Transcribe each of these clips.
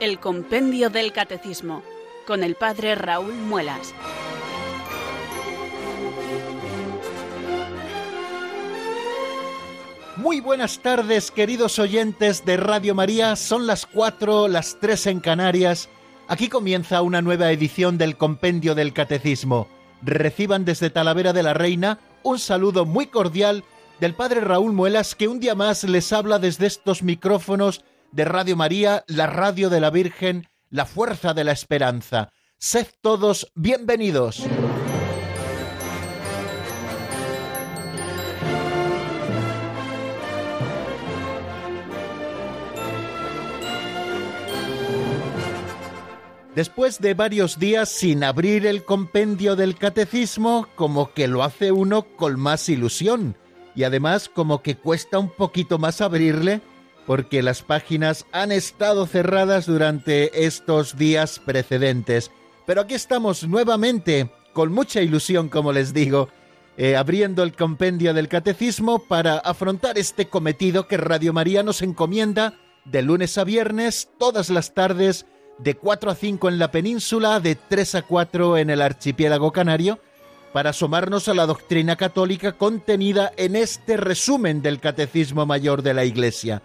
El Compendio del Catecismo, con el Padre Raúl Muelas. Muy buenas tardes, queridos oyentes de Radio María. Son las cuatro, las tres en Canarias. Aquí comienza una nueva edición del Compendio del Catecismo. Reciban desde Talavera de la Reina un saludo muy cordial del Padre Raúl Muelas, que un día más les habla desde estos micrófonos de Radio María, la radio de la Virgen, la fuerza de la esperanza. Sed todos bienvenidos. Después de varios días sin abrir el compendio del catecismo, como que lo hace uno con más ilusión, y además como que cuesta un poquito más abrirle, porque las páginas han estado cerradas durante estos días precedentes. Pero aquí estamos nuevamente, con mucha ilusión, como les digo, eh, abriendo el compendio del catecismo para afrontar este cometido que Radio María nos encomienda de lunes a viernes, todas las tardes, de 4 a 5 en la península, de 3 a 4 en el archipiélago canario, para asomarnos a la doctrina católica contenida en este resumen del Catecismo Mayor de la Iglesia.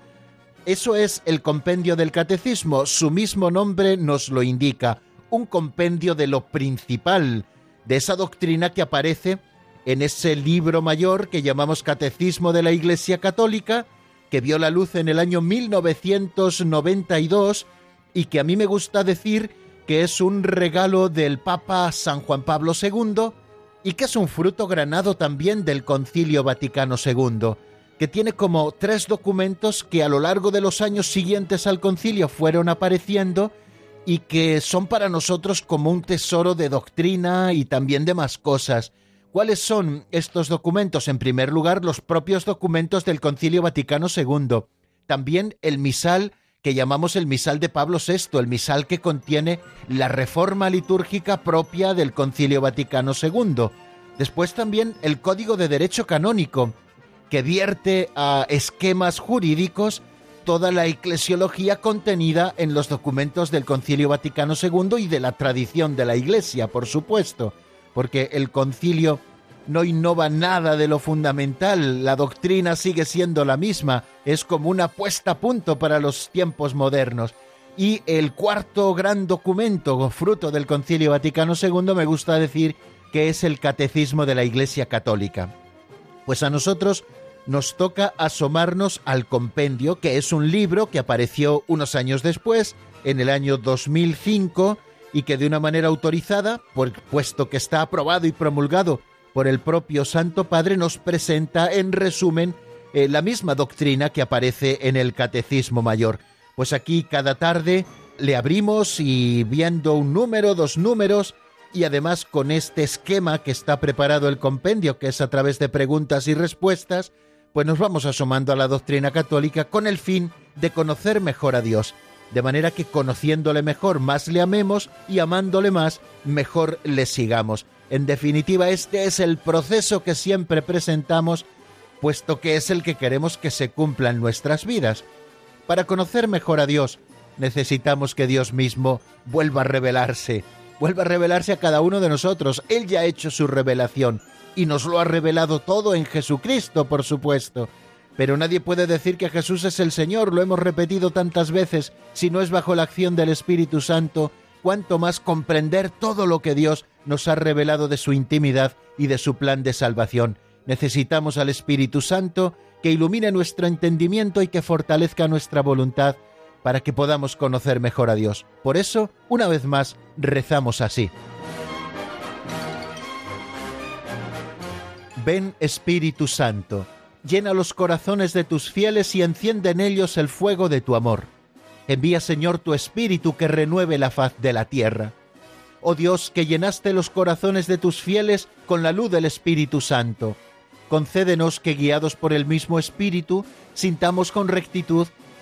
Eso es el compendio del Catecismo, su mismo nombre nos lo indica, un compendio de lo principal, de esa doctrina que aparece en ese libro mayor que llamamos Catecismo de la Iglesia Católica, que vio la luz en el año 1992 y que a mí me gusta decir que es un regalo del Papa San Juan Pablo II y que es un fruto granado también del Concilio Vaticano II, que tiene como tres documentos que a lo largo de los años siguientes al concilio fueron apareciendo y que son para nosotros como un tesoro de doctrina y también de más cosas. ¿Cuáles son estos documentos? En primer lugar, los propios documentos del Concilio Vaticano II, también el misal que llamamos el misal de Pablo VI, el misal que contiene la reforma litúrgica propia del Concilio Vaticano II. Después también el Código de Derecho Canónico, que vierte a esquemas jurídicos toda la eclesiología contenida en los documentos del Concilio Vaticano II y de la tradición de la Iglesia, por supuesto, porque el concilio no innova nada de lo fundamental, la doctrina sigue siendo la misma, es como una puesta a punto para los tiempos modernos. Y el cuarto gran documento, fruto del Concilio Vaticano II, me gusta decir que es el Catecismo de la Iglesia Católica. Pues a nosotros nos toca asomarnos al compendio, que es un libro que apareció unos años después, en el año 2005, y que de una manera autorizada, puesto que está aprobado y promulgado por el propio Santo Padre, nos presenta en resumen eh, la misma doctrina que aparece en el Catecismo Mayor. Pues aquí cada tarde le abrimos y viendo un número, dos números, y además con este esquema que está preparado el compendio, que es a través de preguntas y respuestas, pues nos vamos asomando a la doctrina católica con el fin de conocer mejor a Dios, de manera que conociéndole mejor más le amemos y amándole más mejor le sigamos. En definitiva, este es el proceso que siempre presentamos, puesto que es el que queremos que se cumpla en nuestras vidas. Para conocer mejor a Dios, necesitamos que Dios mismo vuelva a revelarse, vuelva a revelarse a cada uno de nosotros. Él ya ha hecho su revelación y nos lo ha revelado todo en Jesucristo, por supuesto. Pero nadie puede decir que Jesús es el Señor, lo hemos repetido tantas veces, si no es bajo la acción del Espíritu Santo, cuanto más comprender todo lo que Dios nos ha revelado de su intimidad y de su plan de salvación. Necesitamos al Espíritu Santo que ilumine nuestro entendimiento y que fortalezca nuestra voluntad para que podamos conocer mejor a Dios. Por eso, una vez más, rezamos así. Ven Espíritu Santo, llena los corazones de tus fieles y enciende en ellos el fuego de tu amor Envía, Señor, tu Espíritu que renueve la faz de la tierra. Oh Dios, que llenaste los corazones de tus fieles con la luz del Espíritu Santo. Concédenos que, guiados por el mismo Espíritu, sintamos con rectitud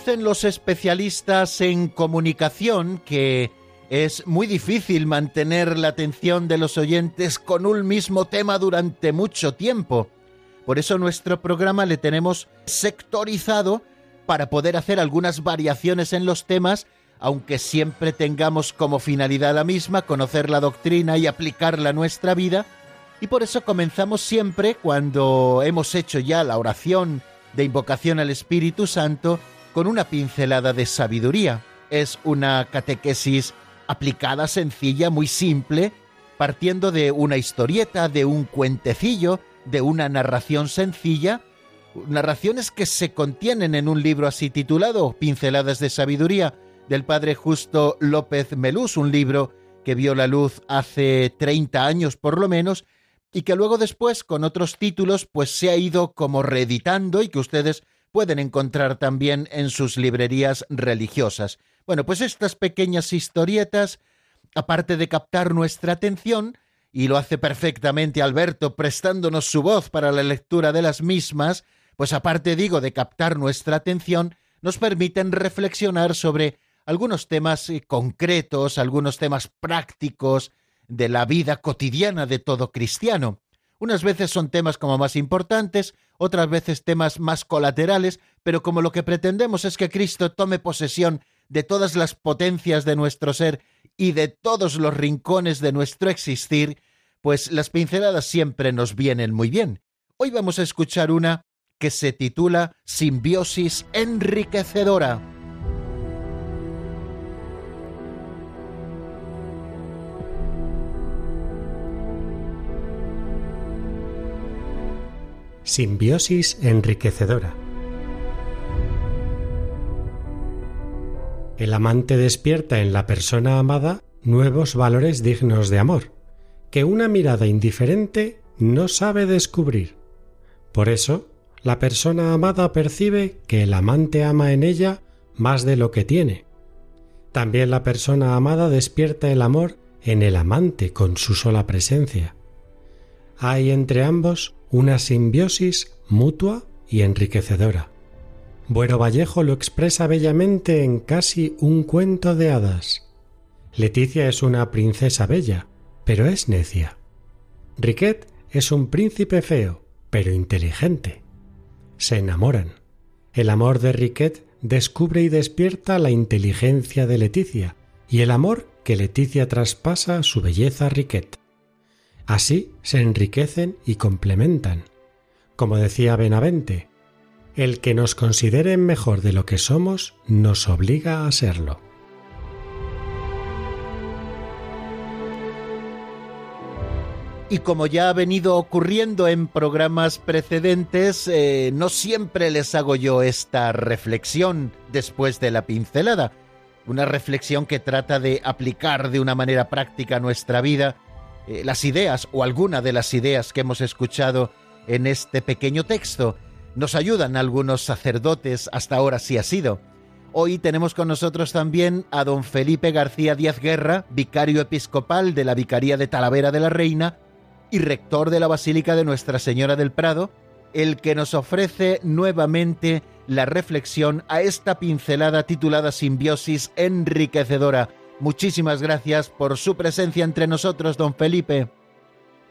Dicen los especialistas en comunicación que es muy difícil mantener la atención de los oyentes con un mismo tema durante mucho tiempo. Por eso nuestro programa le tenemos sectorizado para poder hacer algunas variaciones en los temas, aunque siempre tengamos como finalidad la misma, conocer la doctrina y aplicarla a nuestra vida. Y por eso comenzamos siempre, cuando hemos hecho ya la oración de invocación al Espíritu Santo, con una pincelada de sabiduría. Es una catequesis aplicada, sencilla, muy simple, partiendo de una historieta, de un cuentecillo, de una narración sencilla, narraciones que se contienen en un libro así titulado Pinceladas de Sabiduría del padre Justo López Melús, un libro que vio la luz hace 30 años por lo menos y que luego después con otros títulos pues se ha ido como reeditando y que ustedes pueden encontrar también en sus librerías religiosas. Bueno, pues estas pequeñas historietas, aparte de captar nuestra atención, y lo hace perfectamente Alberto prestándonos su voz para la lectura de las mismas, pues aparte digo de captar nuestra atención, nos permiten reflexionar sobre algunos temas eh, concretos, algunos temas prácticos de la vida cotidiana de todo cristiano. Unas veces son temas como más importantes, otras veces temas más colaterales, pero como lo que pretendemos es que Cristo tome posesión de todas las potencias de nuestro ser y de todos los rincones de nuestro existir, pues las pinceladas siempre nos vienen muy bien. Hoy vamos a escuchar una que se titula Simbiosis enriquecedora. Simbiosis enriquecedora. El amante despierta en la persona amada nuevos valores dignos de amor, que una mirada indiferente no sabe descubrir. Por eso, la persona amada percibe que el amante ama en ella más de lo que tiene. También la persona amada despierta el amor en el amante con su sola presencia. Hay entre ambos una simbiosis mutua y enriquecedora. Bueno Vallejo lo expresa bellamente en casi un cuento de hadas. Leticia es una princesa bella, pero es necia. Riquet es un príncipe feo, pero inteligente. Se enamoran. El amor de Riquet descubre y despierta la inteligencia de Leticia, y el amor que Leticia traspasa su belleza a Riquet. Así se enriquecen y complementan. Como decía Benavente, el que nos considere mejor de lo que somos nos obliga a serlo. Y como ya ha venido ocurriendo en programas precedentes, eh, no siempre les hago yo esta reflexión después de la pincelada. Una reflexión que trata de aplicar de una manera práctica nuestra vida eh, las ideas o alguna de las ideas que hemos escuchado en este pequeño texto. Nos ayudan algunos sacerdotes, hasta ahora sí ha sido. Hoy tenemos con nosotros también a don Felipe García Díaz Guerra, vicario episcopal de la Vicaría de Talavera de la Reina y rector de la Basílica de Nuestra Señora del Prado, el que nos ofrece nuevamente la reflexión a esta pincelada titulada Simbiosis enriquecedora Muchísimas gracias por su presencia entre nosotros, don Felipe.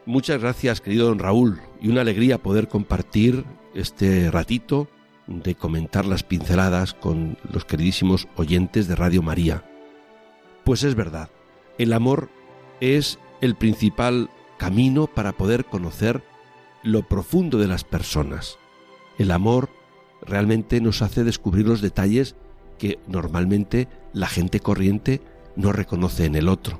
Muchas gracias, querido don Raúl, y una alegría poder compartir este ratito de comentar las pinceladas con los queridísimos oyentes de Radio María. Pues es verdad, el amor es el principal camino para poder conocer lo profundo de las personas. El amor realmente nos hace descubrir los detalles que normalmente la gente corriente no reconoce en el otro.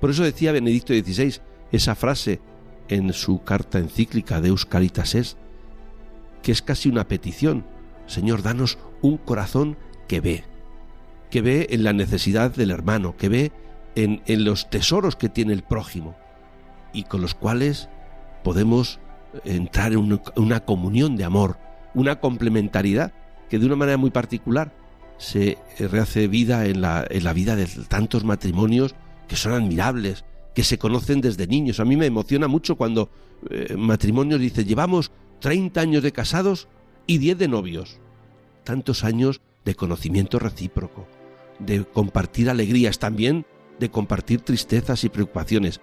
Por eso decía Benedicto XVI esa frase en su carta encíclica de Caritas es, que es casi una petición. Señor, danos un corazón que ve, que ve en la necesidad del hermano, que ve en, en los tesoros que tiene el prójimo y con los cuales podemos entrar en una, una comunión de amor, una complementariedad que de una manera muy particular se rehace vida en la, en la vida de tantos matrimonios que son admirables, que se conocen desde niños. A mí me emociona mucho cuando eh, matrimonios dicen, llevamos 30 años de casados y 10 de novios. Tantos años de conocimiento recíproco, de compartir alegrías, también de compartir tristezas y preocupaciones.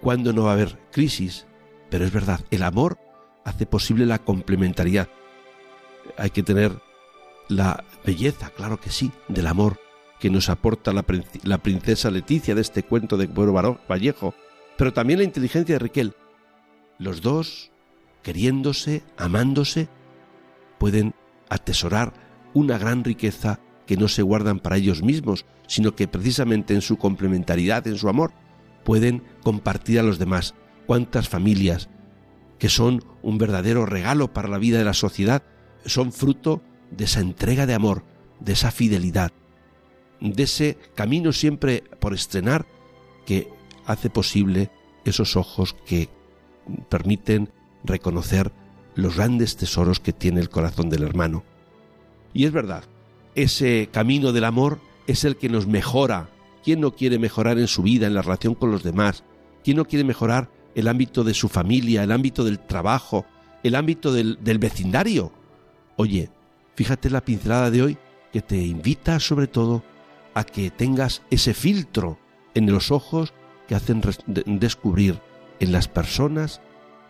Cuando no va a haber crisis? Pero es verdad, el amor hace posible la complementariedad. Hay que tener la belleza, claro que sí, del amor que nos aporta la, princesa Leticia de este cuento de Pueblo Vallejo, pero también la inteligencia de Riquel. Los dos, queriéndose, amándose, pueden atesorar una gran riqueza que no se guardan para ellos mismos, sino que precisamente en su complementariedad, en su amor, pueden compartir a los demás. ¿Cuántas familias que son un verdadero regalo para la vida de la sociedad son fruto de esa entrega de amor, de esa fidelidad, de ese camino siempre por estrenar que hace posible esos ojos que permiten reconocer los grandes tesoros que tiene el corazón del hermano. Y es verdad, ese camino del amor es el que nos mejora. ¿Quién no quiere mejorar en su vida, en la relación con los demás? ¿Quién no quiere mejorar el ámbito de su familia, el ámbito del trabajo, el ámbito del, del vecindario? Oye, fíjate la pincelada de hoy que te invita sobre todo a que tengas ese filtro en los ojos que hacen descubrir en las personas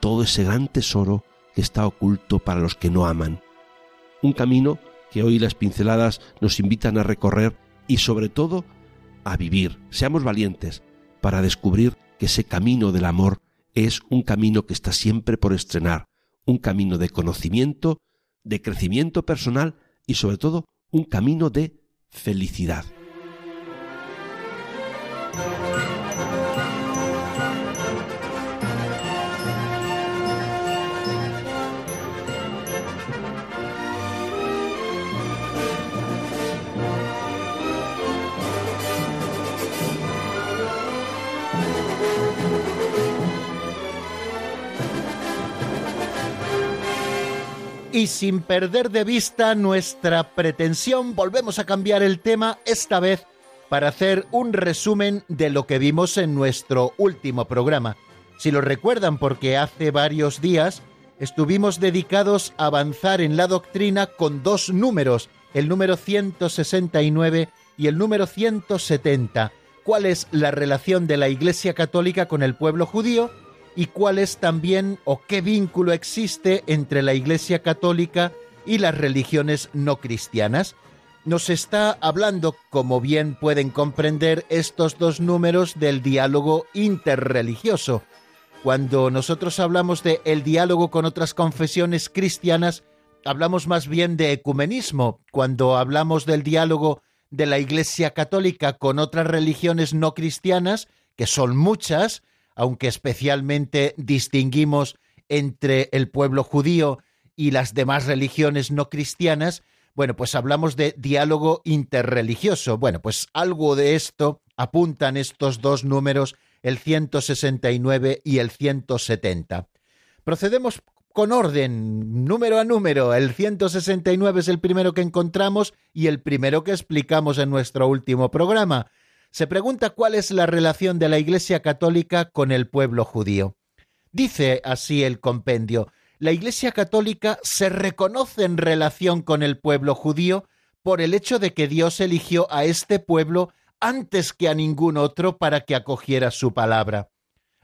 todo ese gran tesoro que está oculto para los que no aman. Un camino que hoy las pinceladas nos invitan a recorrer y sobre todo a vivir. Seamos valientes para descubrir que ese camino del amor es un camino que está siempre por estrenar, un camino de conocimiento, de crecimiento personal y sobre todo un camino de felicidad. Y sin perder de vista nuestra pretensión, volvemos a cambiar el tema, esta vez para hacer un resumen de lo que vimos en nuestro último programa. Si lo recuerdan, porque hace varios días estuvimos dedicados a avanzar en la doctrina con dos números, el número 169 y el número 170. ¿Cuál es la relación de la Iglesia Católica con el pueblo judío? Y cuál es también o qué vínculo existe entre la Iglesia Católica y las religiones no cristianas. Nos está hablando, como bien pueden comprender, estos dos números del diálogo interreligioso. Cuando nosotros hablamos de el diálogo con otras confesiones cristianas, hablamos más bien de ecumenismo. Cuando hablamos del diálogo de la Iglesia Católica con otras religiones no cristianas, que son muchas, aunque especialmente distinguimos entre el pueblo judío y las demás religiones no cristianas, bueno, pues hablamos de diálogo interreligioso. Bueno, pues algo de esto apuntan estos dos números, el 169 y el 170. Procedemos con orden, número a número. El 169 es el primero que encontramos y el primero que explicamos en nuestro último programa se pregunta cuál es la relación de la Iglesia Católica con el pueblo judío. Dice así el compendio, la Iglesia Católica se reconoce en relación con el pueblo judío por el hecho de que Dios eligió a este pueblo antes que a ningún otro para que acogiera su palabra.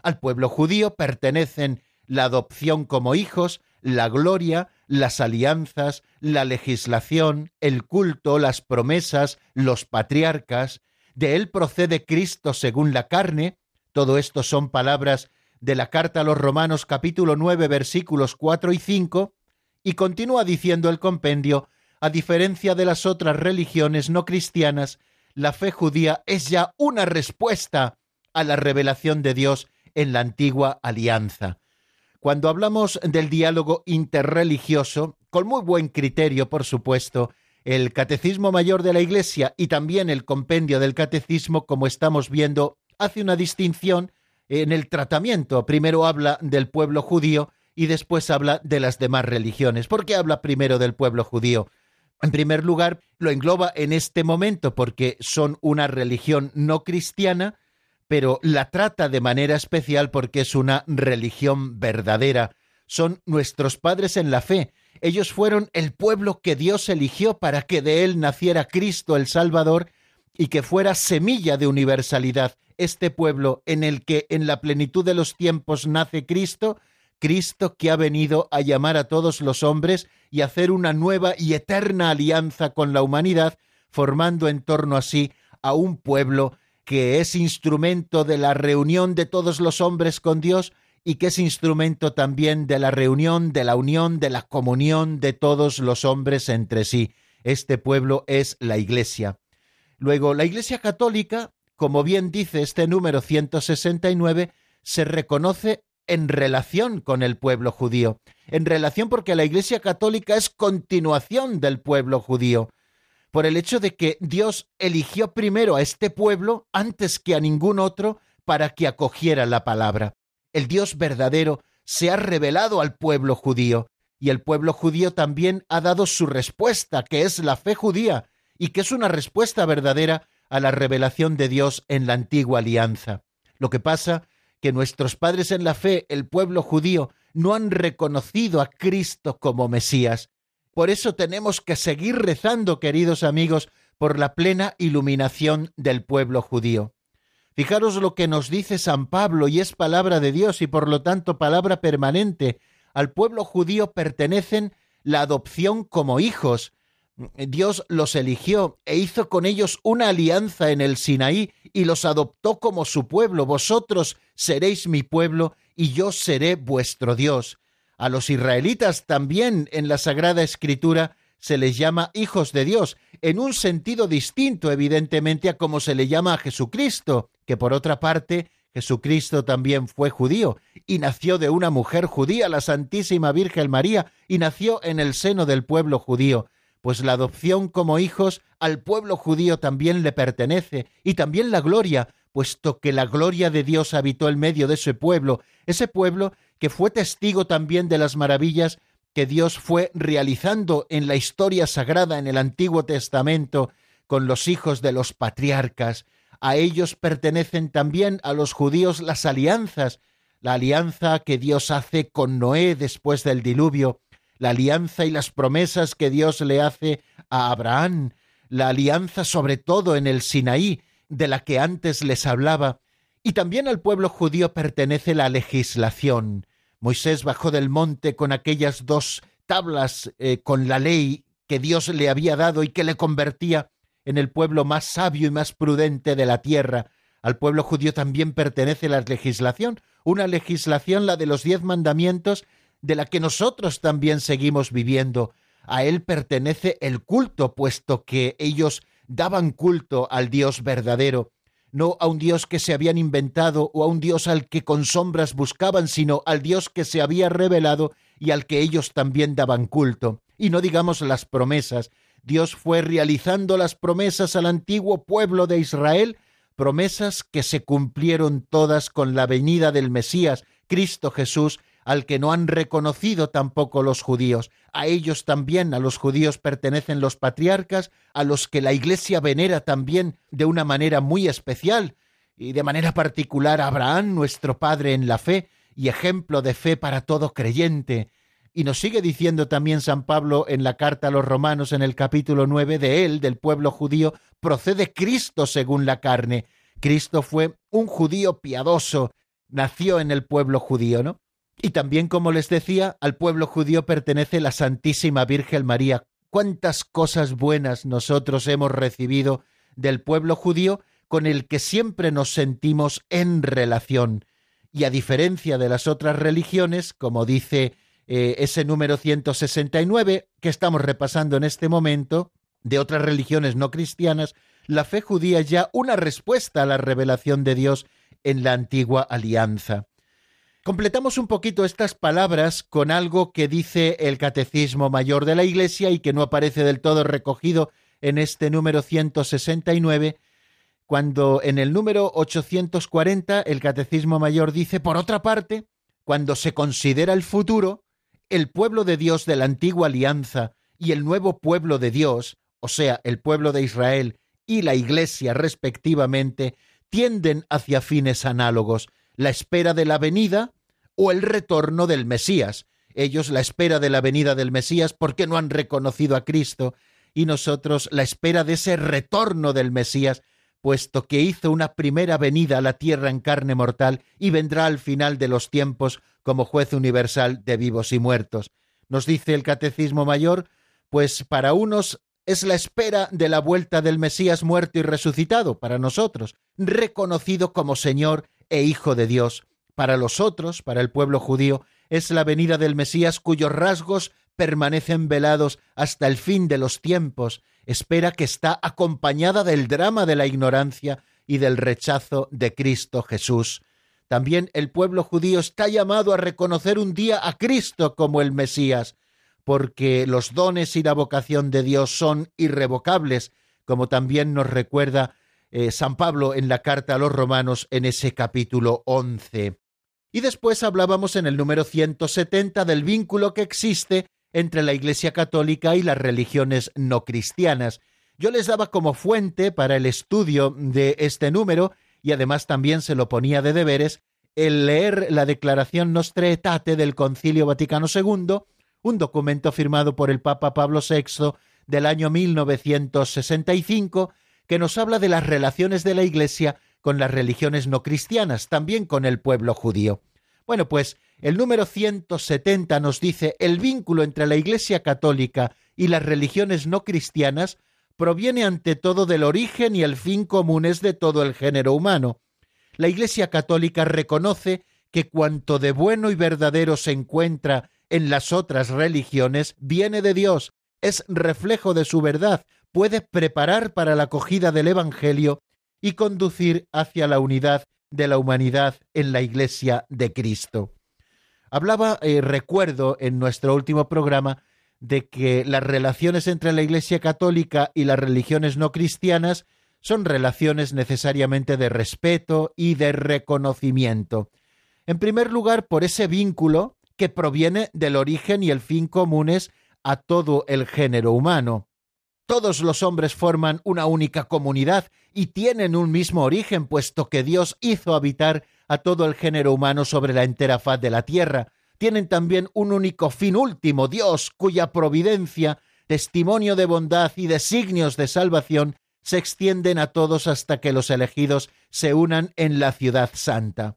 Al pueblo judío pertenecen la adopción como hijos, la gloria, las alianzas, la legislación, el culto, las promesas, los patriarcas, de él procede Cristo según la carne, todo esto son palabras de la carta a los Romanos capítulo 9 versículos 4 y 5, y continúa diciendo el compendio, a diferencia de las otras religiones no cristianas, la fe judía es ya una respuesta a la revelación de Dios en la antigua alianza. Cuando hablamos del diálogo interreligioso, con muy buen criterio, por supuesto, el Catecismo Mayor de la Iglesia y también el compendio del Catecismo, como estamos viendo, hace una distinción en el tratamiento. Primero habla del pueblo judío y después habla de las demás religiones. ¿Por qué habla primero del pueblo judío? En primer lugar, lo engloba en este momento porque son una religión no cristiana, pero la trata de manera especial porque es una religión verdadera. Son nuestros padres en la fe Ellos fueron el pueblo que Dios eligió para que de él naciera Cristo el Salvador y que fuera semilla de universalidad. Este pueblo en el que en la plenitud de los tiempos nace Cristo, Cristo que ha venido a llamar a todos los hombres y hacer una nueva y eterna alianza con la humanidad, formando en torno a sí a un pueblo que es instrumento de la reunión de todos los hombres con Dios y que es instrumento también de la reunión, de la unión, de la comunión de todos los hombres entre sí. Este pueblo es la Iglesia. Luego, la Iglesia Católica, como bien dice este número 169, se reconoce en relación con el pueblo judío, en relación porque la Iglesia Católica es continuación del pueblo judío, por el hecho de que Dios eligió primero a este pueblo antes que a ningún otro para que acogiera la palabra el Dios verdadero se ha revelado al pueblo judío, y el pueblo judío también ha dado su respuesta, que es la fe judía, y que es una respuesta verdadera a la revelación de Dios en la antigua alianza. Lo que pasa que nuestros padres en la fe, el pueblo judío, no han reconocido a Cristo como Mesías. Por eso tenemos que seguir rezando, queridos amigos, por la plena iluminación del pueblo judío. Fijaros lo que nos dice San Pablo y es palabra de Dios y por lo tanto palabra permanente. Al pueblo judío pertenecen la adopción como hijos. Dios los eligió e hizo con ellos una alianza en el Sinaí y los adoptó como su pueblo. Vosotros seréis mi pueblo y yo seré vuestro Dios. A los israelitas también en la Sagrada Escritura se les llama hijos de Dios, en un sentido distinto, evidentemente, a como se le llama a Jesucristo, que por otra parte, Jesucristo también fue judío, y nació de una mujer judía, la Santísima Virgen María, y nació en el seno del pueblo judío, pues la adopción como hijos al pueblo judío también le pertenece, y también la gloria, puesto que la gloria de Dios habitó en medio de ese pueblo, ese pueblo que fue testigo también de las maravillas que Dios fue realizando en la historia sagrada en el Antiguo Testamento con los hijos de los patriarcas. A ellos pertenecen también a los judíos las alianzas, la alianza que Dios hace con Noé después del diluvio, la alianza y las promesas que Dios le hace a Abraham, la alianza sobre todo en el Sinaí, de la que antes les hablaba, y también al pueblo judío pertenece la legislación, Moisés bajó del monte con aquellas dos tablas eh, con la ley que Dios le había dado y que le convertía en el pueblo más sabio y más prudente de la tierra. Al pueblo judío también pertenece la legislación, una legislación, la de los diez mandamientos, de la que nosotros también seguimos viviendo. A él pertenece el culto, puesto que ellos daban culto al Dios verdadero no a un Dios que se habían inventado o a un Dios al que con sombras buscaban, sino al Dios que se había revelado y al que ellos también daban culto. Y no digamos las promesas. Dios fue realizando las promesas al antiguo pueblo de Israel, promesas que se cumplieron todas con la venida del Mesías, Cristo Jesús, al que no han reconocido tampoco los judíos. A ellos también, a los judíos pertenecen los patriarcas, a los que la Iglesia venera también de una manera muy especial, y de manera particular a Abraham, nuestro Padre en la fe, y ejemplo de fe para todo creyente. Y nos sigue diciendo también San Pablo en la carta a los romanos en el capítulo nueve de él, del pueblo judío, procede Cristo según la carne. Cristo fue un judío piadoso, nació en el pueblo judío, ¿no? Y también, como les decía, al pueblo judío pertenece la Santísima Virgen María. Cuántas cosas buenas nosotros hemos recibido del pueblo judío con el que siempre nos sentimos en relación. Y a diferencia de las otras religiones, como dice eh, ese número 169 que estamos repasando en este momento, de otras religiones no cristianas, la fe judía es ya una respuesta a la revelación de Dios en la antigua alianza. Completamos un poquito estas palabras con algo que dice el Catecismo Mayor de la Iglesia y que no aparece del todo recogido en este número 169, cuando en el número 840 el Catecismo Mayor dice, por otra parte, cuando se considera el futuro, el pueblo de Dios de la antigua alianza y el nuevo pueblo de Dios, o sea, el pueblo de Israel y la Iglesia respectivamente, tienden hacia fines análogos, la espera de la venida o el retorno del Mesías, ellos la espera de la venida del Mesías porque no han reconocido a Cristo, y nosotros la espera de ese retorno del Mesías, puesto que hizo una primera venida a la tierra en carne mortal y vendrá al final de los tiempos como juez universal de vivos y muertos. Nos dice el Catecismo Mayor, pues para unos es la espera de la vuelta del Mesías muerto y resucitado, para nosotros, reconocido como Señor e Hijo de Dios. Para los otros, para el pueblo judío, es la venida del Mesías cuyos rasgos permanecen velados hasta el fin de los tiempos, espera que está acompañada del drama de la ignorancia y del rechazo de Cristo Jesús. También el pueblo judío está llamado a reconocer un día a Cristo como el Mesías, porque los dones y la vocación de Dios son irrevocables, como también nos recuerda eh, San Pablo en la carta a los romanos en ese capítulo 11. Y después hablábamos en el número 170 del vínculo que existe entre la Iglesia Católica y las religiones no cristianas. Yo les daba como fuente para el estudio de este número, y además también se lo ponía de deberes, el leer la Declaración Nostra Aetate del Concilio Vaticano II, un documento firmado por el Papa Pablo VI del año 1965, que nos habla de las relaciones de la Iglesia con las religiones no cristianas, también con el pueblo judío. Bueno, pues el número 170 nos dice el vínculo entre la Iglesia católica y las religiones no cristianas proviene ante todo del origen y el fin comunes de todo el género humano. La Iglesia católica reconoce que cuanto de bueno y verdadero se encuentra en las otras religiones viene de Dios, es reflejo de su verdad, puede preparar para la acogida del Evangelio y conducir hacia la unidad de la humanidad en la Iglesia de Cristo. Hablaba, eh, recuerdo, en nuestro último programa, de que las relaciones entre la Iglesia católica y las religiones no cristianas son relaciones necesariamente de respeto y de reconocimiento. En primer lugar, por ese vínculo que proviene del origen y el fin comunes a todo el género humano. Todos los hombres forman una única comunidad y tienen un mismo origen, puesto que Dios hizo habitar a todo el género humano sobre la entera faz de la tierra. Tienen también un único fin último, Dios, cuya providencia, testimonio de bondad y designios de salvación se extienden a todos hasta que los elegidos se unan en la ciudad santa.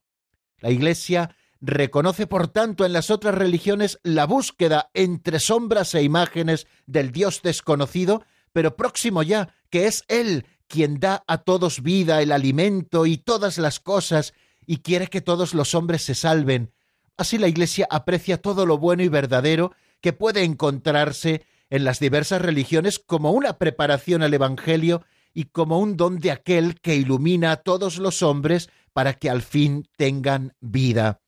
La Iglesia reconoce, por tanto, en las otras religiones la búsqueda entre sombras e imágenes del Dios desconocido pero próximo ya, que es Él quien da a todos vida, el alimento y todas las cosas, y quiere que todos los hombres se salven. Así la Iglesia aprecia todo lo bueno y verdadero que puede encontrarse en las diversas religiones como una preparación al Evangelio y como un don de aquel que ilumina a todos los hombres para que al fin tengan vida.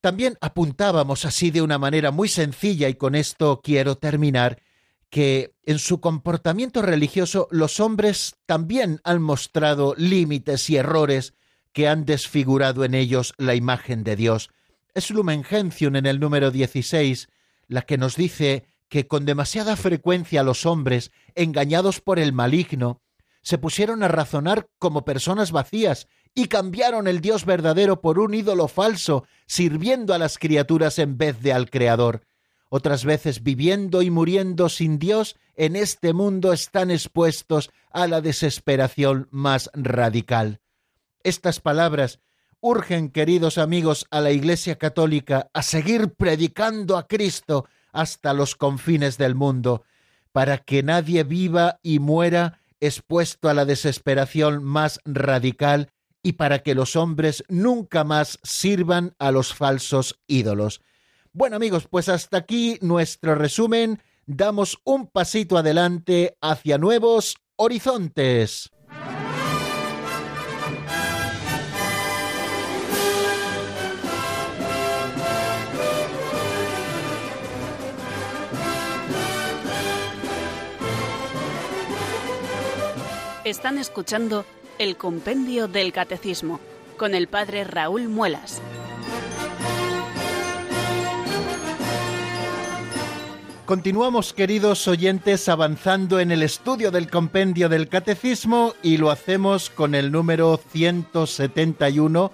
También apuntábamos así de una manera muy sencilla, y con esto quiero terminar, que en su comportamiento religioso los hombres también han mostrado límites y errores que han desfigurado en ellos la imagen de Dios. Es Lumen Gentium en el número 16 la que nos dice que con demasiada frecuencia los hombres, engañados por el maligno, se pusieron a razonar como personas vacías y cambiaron el Dios verdadero por un ídolo falso, sirviendo a las criaturas en vez de al Creador otras veces viviendo y muriendo sin Dios, en este mundo están expuestos a la desesperación más radical. Estas palabras urgen, queridos amigos, a la Iglesia Católica a seguir predicando a Cristo hasta los confines del mundo, para que nadie viva y muera expuesto a la desesperación más radical y para que los hombres nunca más sirvan a los falsos ídolos. Bueno amigos, pues hasta aquí nuestro resumen. Damos un pasito adelante hacia nuevos horizontes. Están escuchando el Compendio del Catecismo con el Padre Raúl Muelas. Continuamos, queridos oyentes, avanzando en el estudio del compendio del catecismo y lo hacemos con el número 171,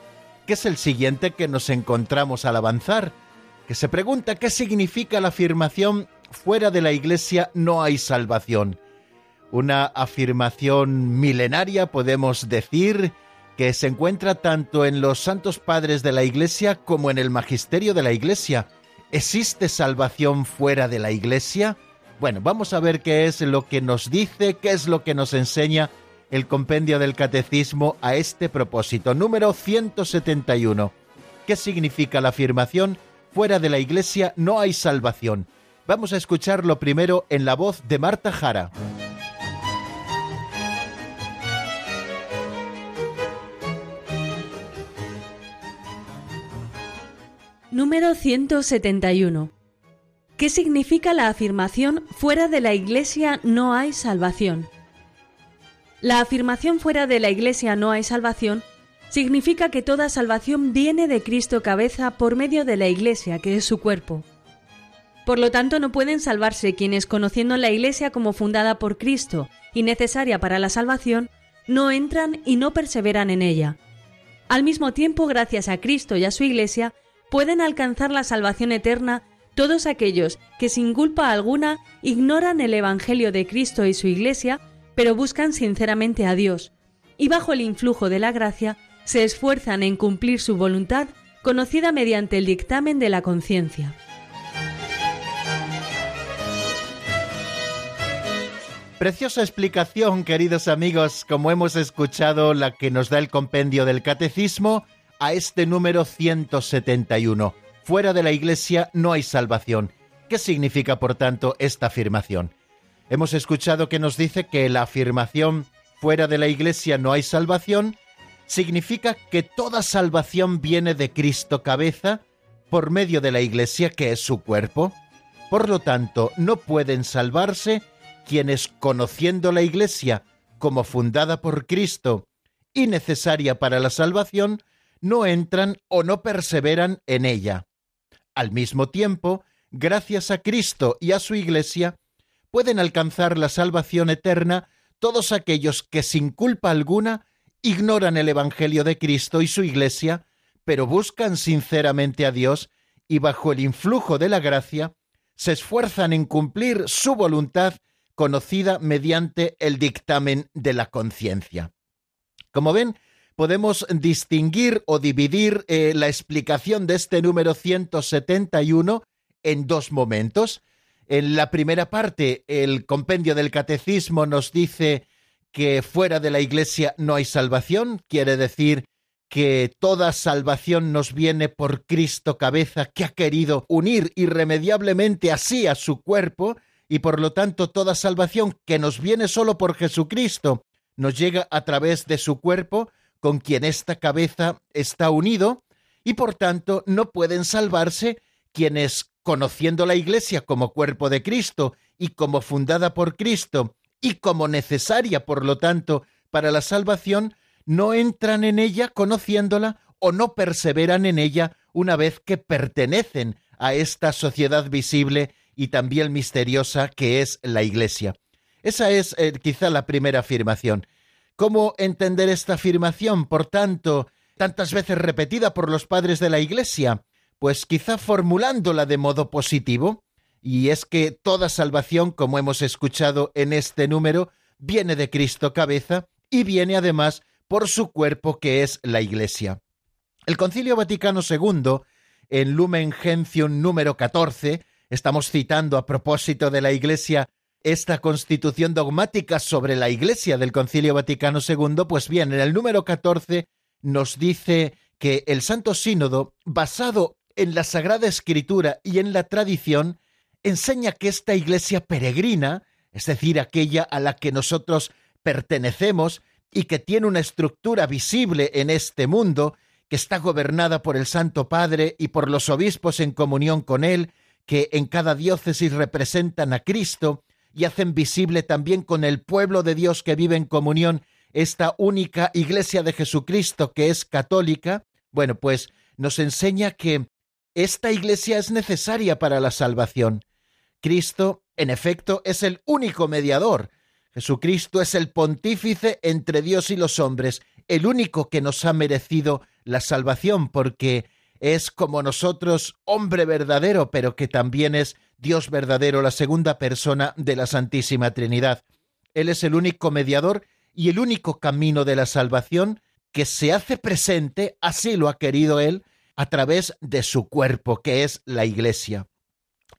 que es el siguiente que nos encontramos al avanzar. que se pregunta qué significa la afirmación fuera de la Iglesia no hay salvación. Una afirmación milenaria, podemos decir, que se encuentra tanto en los santos padres de la Iglesia como en el magisterio de la Iglesia. ¿Existe salvación fuera de la Iglesia? Bueno, vamos a ver qué es lo que nos dice, qué es lo que nos enseña el compendio del catecismo a este propósito. Número 171. ¿Qué significa la afirmación? Fuera de la Iglesia no hay salvación. Vamos a escucharlo primero en la voz de Marta Jara. Número 171. ¿Qué significa la afirmación fuera de la Iglesia no hay salvación? La afirmación fuera de la Iglesia no hay salvación significa que toda salvación viene de Cristo cabeza por medio de la Iglesia, que es su cuerpo. Por lo tanto, no pueden salvarse quienes, conociendo la Iglesia como fundada por Cristo y necesaria para la salvación, no entran y no perseveran en ella. Al mismo tiempo, gracias a Cristo y a su Iglesia, pueden alcanzar la salvación eterna todos aquellos que sin culpa alguna ignoran el Evangelio de Cristo y su Iglesia, pero buscan sinceramente a Dios, y bajo el influjo de la gracia se esfuerzan en cumplir su voluntad conocida mediante el dictamen de la conciencia. Preciosa explicación, queridos amigos, como hemos escuchado la que nos da el compendio del catecismo a este número 171. Fuera de la Iglesia no hay salvación. ¿Qué significa, por tanto, esta afirmación? Hemos escuchado que nos dice que la afirmación fuera de la Iglesia no hay salvación significa que toda salvación viene de Cristo cabeza por medio de la Iglesia que es su cuerpo. Por lo tanto, no pueden salvarse quienes, conociendo la Iglesia como fundada por Cristo y necesaria para la salvación, no entran o no perseveran en ella. Al mismo tiempo, gracias a Cristo y a su Iglesia, pueden alcanzar la salvación eterna todos aquellos que sin culpa alguna ignoran el Evangelio de Cristo y su Iglesia, pero buscan sinceramente a Dios y bajo el influjo de la gracia se esfuerzan en cumplir su voluntad conocida mediante el dictamen de la conciencia. Como ven, podemos distinguir o dividir eh, la explicación de este número 171 en dos momentos. En la primera parte, el compendio del catecismo nos dice que fuera de la Iglesia no hay salvación, quiere decir que toda salvación nos viene por Cristo cabeza, que ha querido unir irremediablemente así a su cuerpo, y por lo tanto toda salvación que nos viene solo por Jesucristo nos llega a través de su cuerpo, con quien esta cabeza está unido, y por tanto no pueden salvarse quienes, conociendo la Iglesia como cuerpo de Cristo y como fundada por Cristo y como necesaria, por lo tanto, para la salvación, no entran en ella conociéndola o no perseveran en ella una vez que pertenecen a esta sociedad visible y también misteriosa que es la Iglesia. Esa es eh, quizá la primera afirmación. ¿Cómo entender esta afirmación, por tanto, tantas veces repetida por los padres de la Iglesia? Pues quizá formulándola de modo positivo, y es que toda salvación, como hemos escuchado en este número, viene de Cristo cabeza y viene además por su cuerpo que es la Iglesia. El Concilio Vaticano II, en Lumen Gentium número 14, estamos citando a propósito de la Iglesia esta constitución dogmática sobre la Iglesia del Concilio Vaticano II, pues bien, en el número 14 nos dice que el Santo Sínodo, basado en la Sagrada Escritura y en la tradición, enseña que esta Iglesia peregrina, es decir, aquella a la que nosotros pertenecemos y que tiene una estructura visible en este mundo, que está gobernada por el Santo Padre y por los obispos en comunión con él, que en cada diócesis representan a Cristo, y hacen visible también con el pueblo de Dios que vive en comunión esta única iglesia de Jesucristo que es católica, bueno, pues nos enseña que esta iglesia es necesaria para la salvación. Cristo, en efecto, es el único mediador. Jesucristo es el pontífice entre Dios y los hombres, el único que nos ha merecido la salvación, porque es como nosotros hombre verdadero, pero que también es Dios verdadero, la segunda persona de la Santísima Trinidad. Él es el único mediador y el único camino de la salvación que se hace presente, así lo ha querido Él, a través de su cuerpo, que es la Iglesia.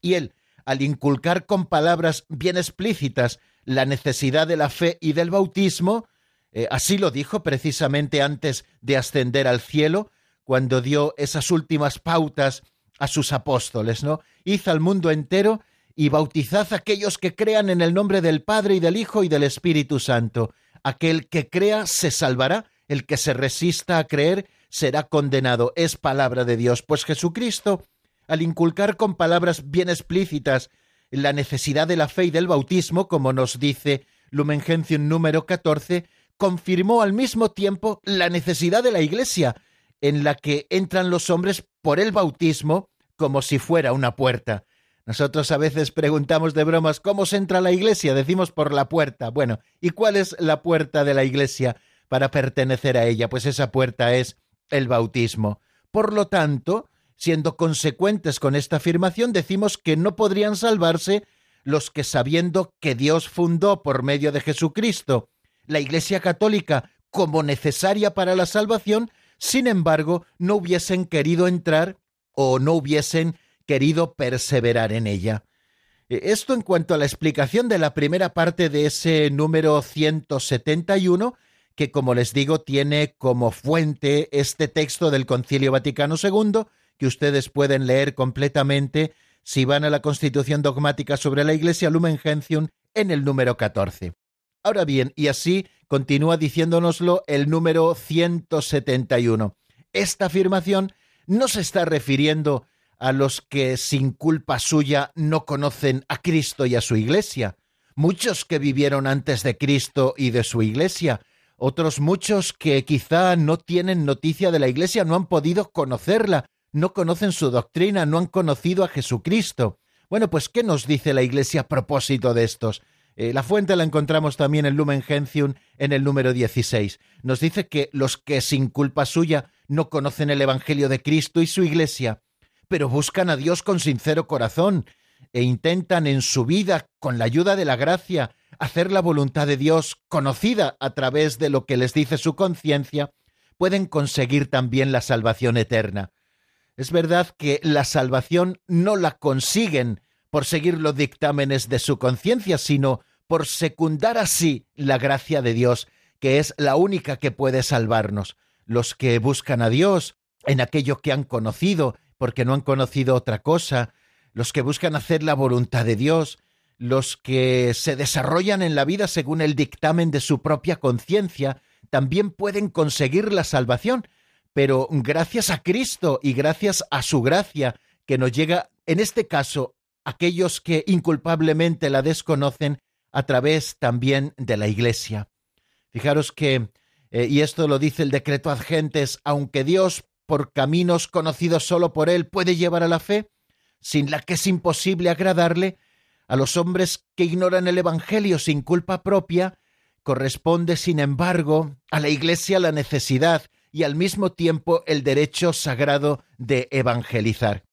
Y Él, al inculcar con palabras bien explícitas la necesidad de la fe y del bautismo, eh, así lo dijo precisamente antes de ascender al cielo, cuando dio esas últimas pautas a sus apóstoles, ¿no? Id al mundo entero y bautizad a aquellos que crean en el nombre del Padre y del Hijo y del Espíritu Santo. Aquel que crea se salvará, el que se resista a creer será condenado. Es palabra de Dios, pues Jesucristo, al inculcar con palabras bien explícitas la necesidad de la fe y del bautismo, como nos dice Lumen Gentium número 14, confirmó al mismo tiempo la necesidad de la Iglesia, en la que entran los hombres por el bautismo como si fuera una puerta. Nosotros a veces preguntamos de bromas cómo se entra la iglesia, decimos por la puerta. Bueno, ¿y cuál es la puerta de la iglesia para pertenecer a ella? Pues esa puerta es el bautismo. Por lo tanto, siendo consecuentes con esta afirmación, decimos que no podrían salvarse los que sabiendo que Dios fundó por medio de Jesucristo la Iglesia Católica como necesaria para la salvación, sin embargo, no hubiesen querido entrar o no hubiesen querido perseverar en ella. E, esto en cuanto a la explicación de la primera parte de ese número 171, que como les digo tiene como fuente este texto del Concilio Vaticano II, que ustedes pueden leer completamente si van a la Constitución Dogmática sobre la Iglesia Lumen Gentium en el número 14. Ahora bien, y así continúa diciéndonoslo el número 171. Esta afirmación no se está refiriendo a los que sin culpa suya no conocen a Cristo y a su Iglesia, muchos que vivieron antes de Cristo y de su Iglesia, otros muchos que quizá no tienen noticia de la Iglesia, no han podido conocerla, no conocen su doctrina, no han conocido a Jesucristo. Bueno, pues ¿qué nos dice la Iglesia a propósito de estos? Eh, la fuente la encontramos también en Lumen Gentium en el número 16. Nos dice que los que sin culpa suya no conocen el Evangelio de Cristo y su Iglesia, pero buscan a Dios con sincero corazón e intentan en su vida, con la ayuda de la gracia, hacer la voluntad de Dios conocida a través de lo que les dice su conciencia, pueden conseguir también la salvación eterna. Es verdad que la salvación no la consiguen por seguir los dictámenes de su conciencia, sino por secundar así la gracia de Dios, que es la única que puede salvarnos. Los que buscan a Dios en aquello que han conocido, porque no han conocido otra cosa, los que buscan hacer la voluntad de Dios, los que se desarrollan en la vida según el dictamen de su propia conciencia, también pueden conseguir la salvación, pero gracias a Cristo y gracias a su gracia que nos llega, en este caso, aquellos que inculpablemente la desconocen, a través también de la Iglesia. Fijaros que, eh, y esto lo dice el decreto Adgentes, aunque Dios, por caminos conocidos solo por Él, puede llevar a la fe, sin la que es imposible agradarle, a los hombres que ignoran el Evangelio sin culpa propia, corresponde, sin embargo, a la Iglesia la necesidad y al mismo tiempo el derecho sagrado de evangelizar.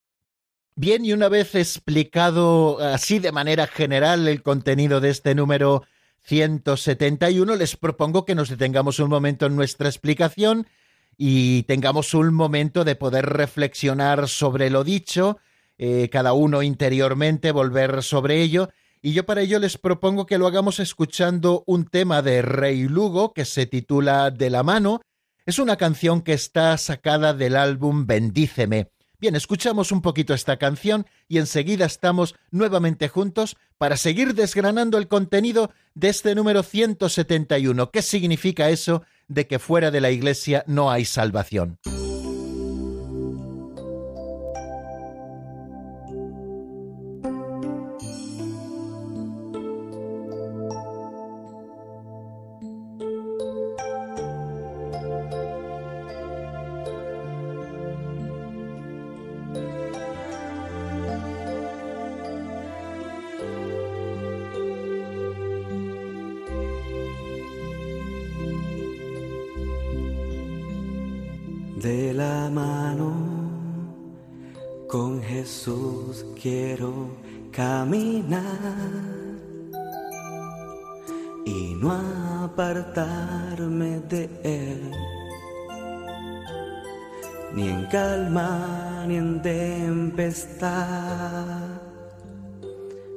Bien, y una vez explicado así de manera general el contenido de este número 171, les propongo que nos detengamos un momento en nuestra explicación y tengamos un momento de poder reflexionar sobre lo dicho, eh, cada uno interiormente volver sobre ello, y yo para ello les propongo que lo hagamos escuchando un tema de Rey Lugo que se titula De la mano. Es una canción que está sacada del álbum Bendíceme. Bien, escuchamos un poquito esta canción y enseguida estamos nuevamente juntos para seguir desgranando el contenido de este número 171. ¿Qué significa eso de que fuera de la Iglesia no hay salvación?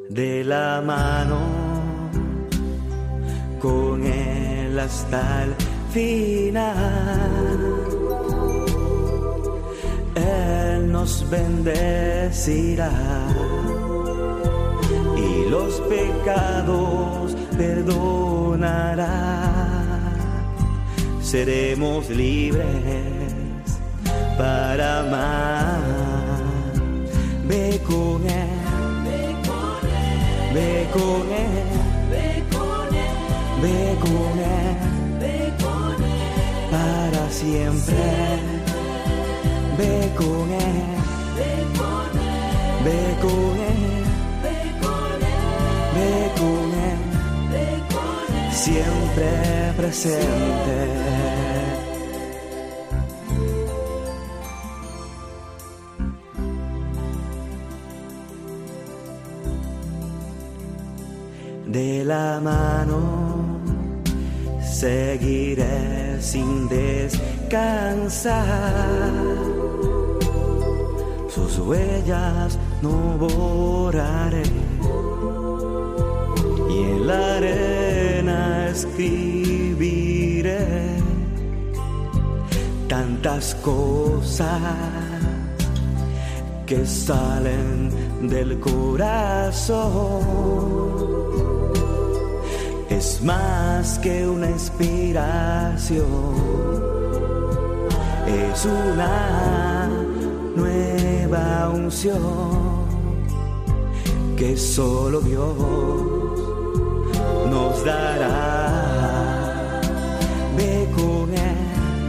De la mano con Él hasta el final. Él nos bendecirá y los pecados perdonará. Seremos libres para amar. Ve con Él, ve con Él, ve con Él, ve con Él, ve con Él, para siempre. Ve con él, ve con él, ve con él, ve con él, ve con él, siempre presente. Mano seguiré sin descansar sus huellas no borraré y en la arena escribiré tantas cosas que salen del corazón. Es más que una inspiración, es una nueva unción que solo Dios nos dará. Ve con Él,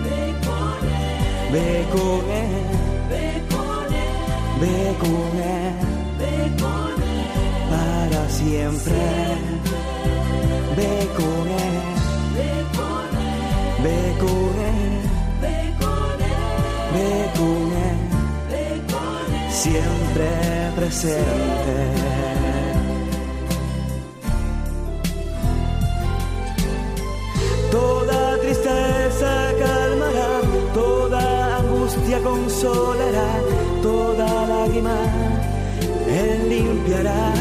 ve con Él, ve con Él, ve con Él, ve con Él. Ve con Él, ve con Él, ve con Él, ve con Él siempre presente. Toda tristeza calmará, toda angustia consolará, toda lágrima Él limpiará.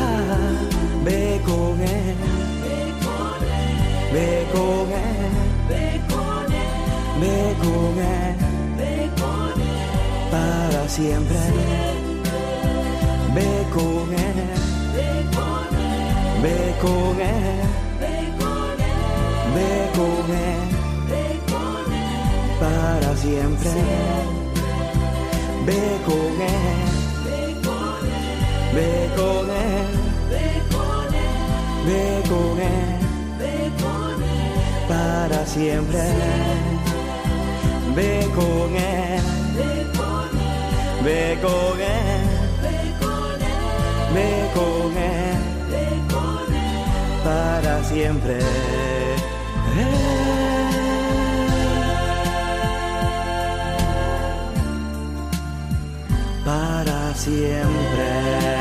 Él, ve con Él, ve con Él, ve con Él, para siempre ve con él, ve con él, ve con él, ve con él, para siempre, ve con él, ve con él, ve con él, para siempre, ve con él, ve con él ve con él, para siempre. Para siempre.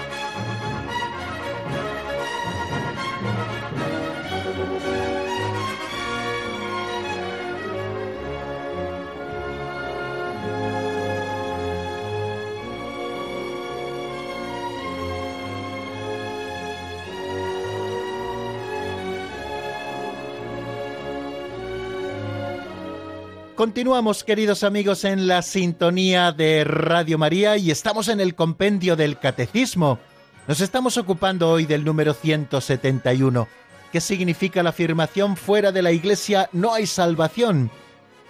Continuamos, queridos amigos, en la sintonía de Radio María y estamos en el compendio del Catecismo. Nos estamos ocupando hoy del número 171, que significa la afirmación fuera de la Iglesia no hay salvación.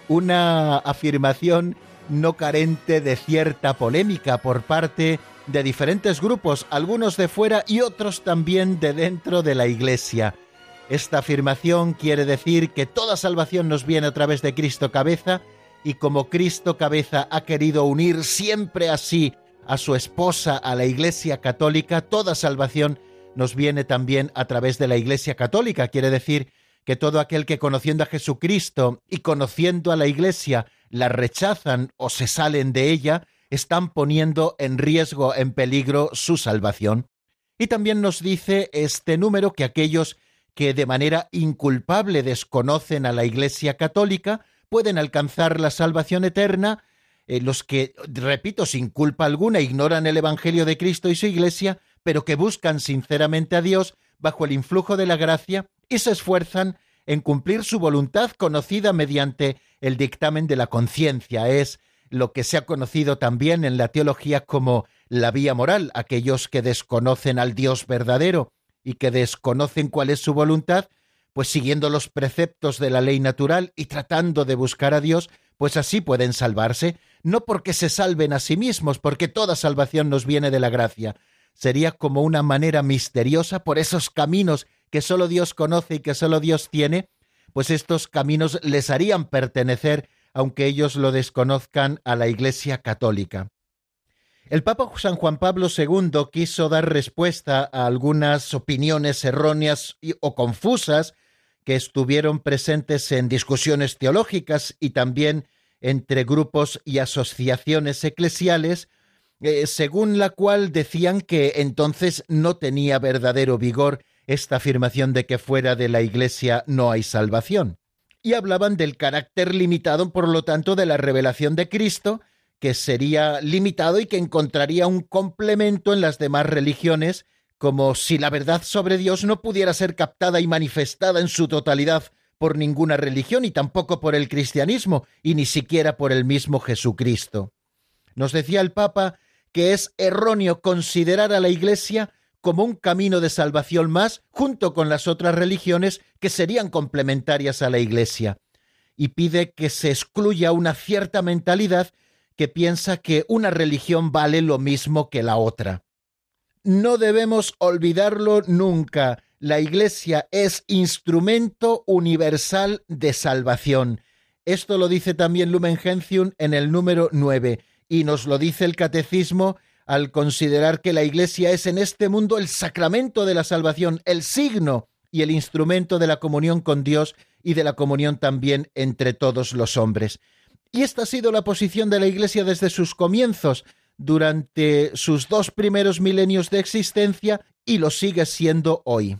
Una afirmación no carente de cierta polémica por parte de diferentes grupos, algunos de fuera y otros también de dentro de la Iglesia. Esta afirmación quiere decir que toda salvación nos viene a través de Cristo cabeza y como Cristo cabeza ha querido unir siempre así a su esposa, a la Iglesia Católica, toda salvación nos viene también a través de la Iglesia Católica. Quiere decir que todo aquel que conociendo a Jesucristo y conociendo a la Iglesia la rechazan o se salen de ella, están poniendo en riesgo, en peligro su salvación. Y también nos dice este número que aquellos que de manera inculpable desconocen a la Iglesia Católica pueden alcanzar la salvación eterna, eh, los que, repito, sin culpa alguna ignoran el Evangelio de Cristo y su Iglesia, pero que buscan sinceramente a Dios bajo el influjo de la gracia y se esfuerzan en cumplir su voluntad conocida mediante el dictamen de la conciencia. Es lo que se ha conocido también en la teología como la vía moral, aquellos que desconocen al Dios verdadero y que desconocen cuál es su voluntad, pues siguiendo los preceptos de la ley natural y tratando de buscar a Dios, pues así pueden salvarse, no porque se salven a sí mismos, porque toda salvación nos viene de la gracia, sería como una manera misteriosa por esos caminos que solo Dios conoce y que solo Dios tiene, pues estos caminos les harían pertenecer, aunque ellos lo desconozcan, a la Iglesia católica. El Papa San Juan Pablo II quiso dar respuesta a algunas opiniones erróneas o confusas que estuvieron presentes en discusiones teológicas y también entre grupos y asociaciones eclesiales eh, según la cual decían que entonces no tenía verdadero vigor esta afirmación de que fuera de la Iglesia no hay salvación. Y hablaban del carácter limitado, por lo tanto, de la revelación de Cristo, que sería limitado y que encontraría un complemento en las demás religiones, como si la verdad sobre Dios no pudiera ser captada y manifestada en su totalidad por ninguna religión y tampoco por el cristianismo y ni siquiera por el mismo Jesucristo. Nos decía el Papa que es erróneo considerar a la Iglesia como un camino de salvación más junto con las otras religiones que serían complementarias a la Iglesia, y pide que se excluya una cierta mentalidad que piensa que una religión vale lo mismo que la otra. No debemos olvidarlo nunca. La Iglesia es instrumento universal de salvación. Esto lo dice también Lumen Gentium en el número 9 y nos lo dice el catecismo al considerar que la Iglesia es en este mundo el sacramento de la salvación, el signo y el instrumento de la comunión con Dios y de la comunión también entre todos los hombres. Y esta ha sido la posición de la Iglesia desde sus comienzos, durante sus dos primeros milenios de existencia, y lo sigue siendo hoy.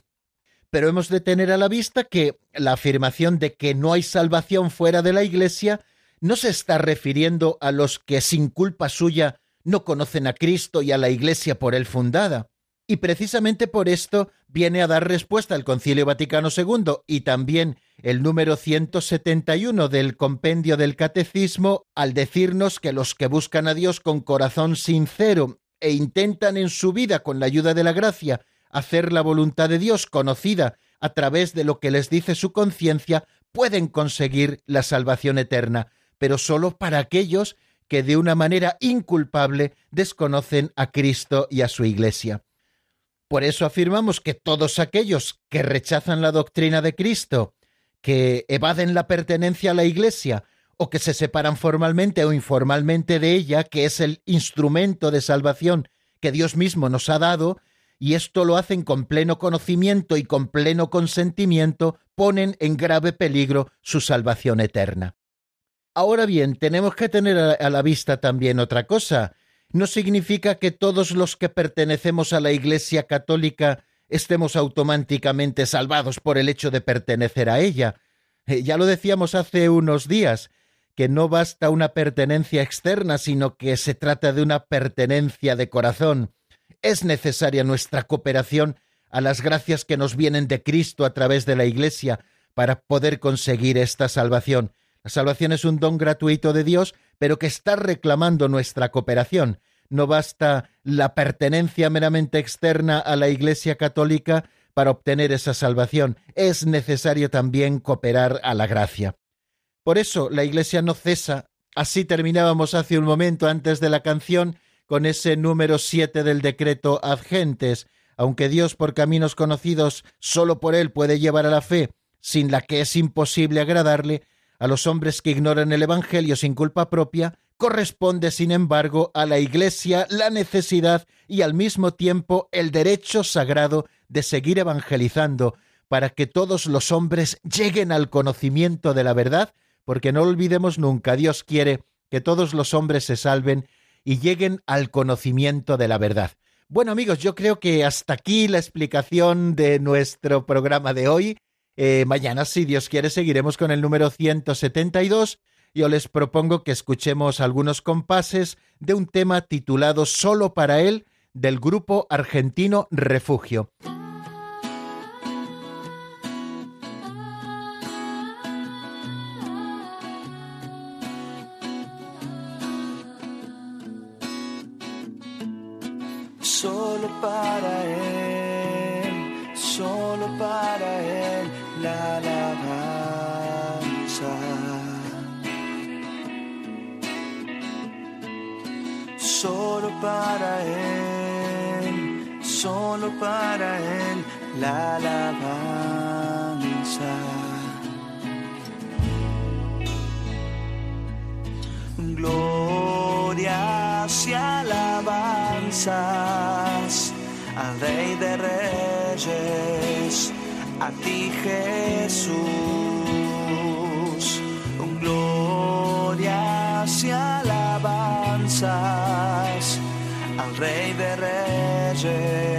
Pero hemos de tener a la vista que la afirmación de que no hay salvación fuera de la Iglesia no se está refiriendo a los que sin culpa suya no conocen a Cristo y a la Iglesia por él fundada. Y precisamente por esto viene a dar respuesta el Concilio Vaticano II y también el número 171 del Compendio del Catecismo al decirnos que los que buscan a Dios con corazón sincero e intentan en su vida con la ayuda de la gracia hacer la voluntad de Dios conocida a través de lo que les dice su conciencia, pueden conseguir la salvación eterna pero solo para aquellos que de una manera inculpable desconocen a Cristo y a su Iglesia. Por eso afirmamos que todos aquellos que rechazan la doctrina de Cristo, que evaden la pertenencia a la Iglesia, o que se separan formalmente o informalmente de ella, que es el instrumento de salvación que Dios mismo nos ha dado, y esto lo hacen con pleno conocimiento y con pleno consentimiento, ponen en grave peligro su salvación eterna. Ahora bien, tenemos que tener a la vista también otra cosa. No significa que todos los que pertenecemos a la Iglesia Católica estemos automáticamente salvados por el hecho de pertenecer a ella. Eh, ya lo decíamos hace unos días, que no basta una pertenencia externa, sino que se trata de una pertenencia de corazón. Es necesaria nuestra cooperación a las gracias que nos vienen de Cristo a través de la Iglesia para poder conseguir esta salvación. La salvación es un don gratuito de Dios, pero que está reclamando nuestra cooperación. No basta la pertenencia meramente externa a la Iglesia católica para obtener esa salvación. Es necesario también cooperar a la gracia. Por eso la Iglesia no cesa. Así terminábamos hace un momento antes de la canción con ese número siete del decreto ad gentes. Aunque Dios por caminos conocidos solo por Él puede llevar a la fe, sin la que es imposible agradarle, a los hombres que ignoran el Evangelio sin culpa propia, corresponde, sin embargo, a la Iglesia la necesidad y al mismo tiempo el derecho sagrado de seguir evangelizando para que todos los hombres lleguen al conocimiento de la verdad, porque no olvidemos nunca, Dios quiere que todos los hombres se salven y lleguen al conocimiento de la verdad. Bueno amigos, yo creo que hasta aquí la explicación de nuestro programa de hoy. Eh, mañana, si Dios quiere, seguiremos con el número 172. Yo les propongo que escuchemos algunos compases de un tema titulado Solo para él del grupo argentino Refugio. Solo para alabanza. Solo para él, solo para él la alabanza. Glorias y alabanzas al Rey de Reyes, a ti Jesús. Glorias y alabanzas al Rey de Reyes,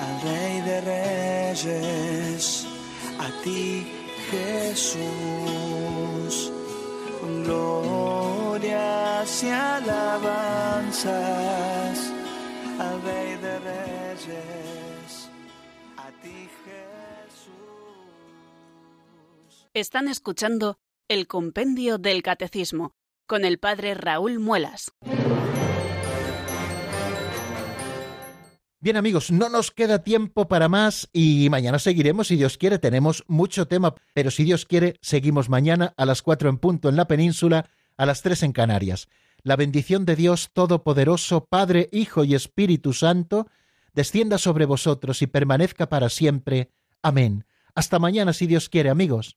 al Rey de Reyes, a ti Jesús. Glorias y alabanzas al Rey de Reyes, a ti Jesús. Están escuchando el Compendio del Catecismo con el Padre Raúl Muelas. Bien amigos, no nos queda tiempo para más y mañana seguiremos si Dios quiere. Tenemos mucho tema, pero si Dios quiere, seguimos mañana a las cuatro en punto en la península, a las tres en Canarias. La bendición de Dios Todopoderoso, Padre, Hijo y Espíritu Santo, descienda sobre vosotros y permanezca para siempre. Amén. Hasta mañana si Dios quiere, amigos.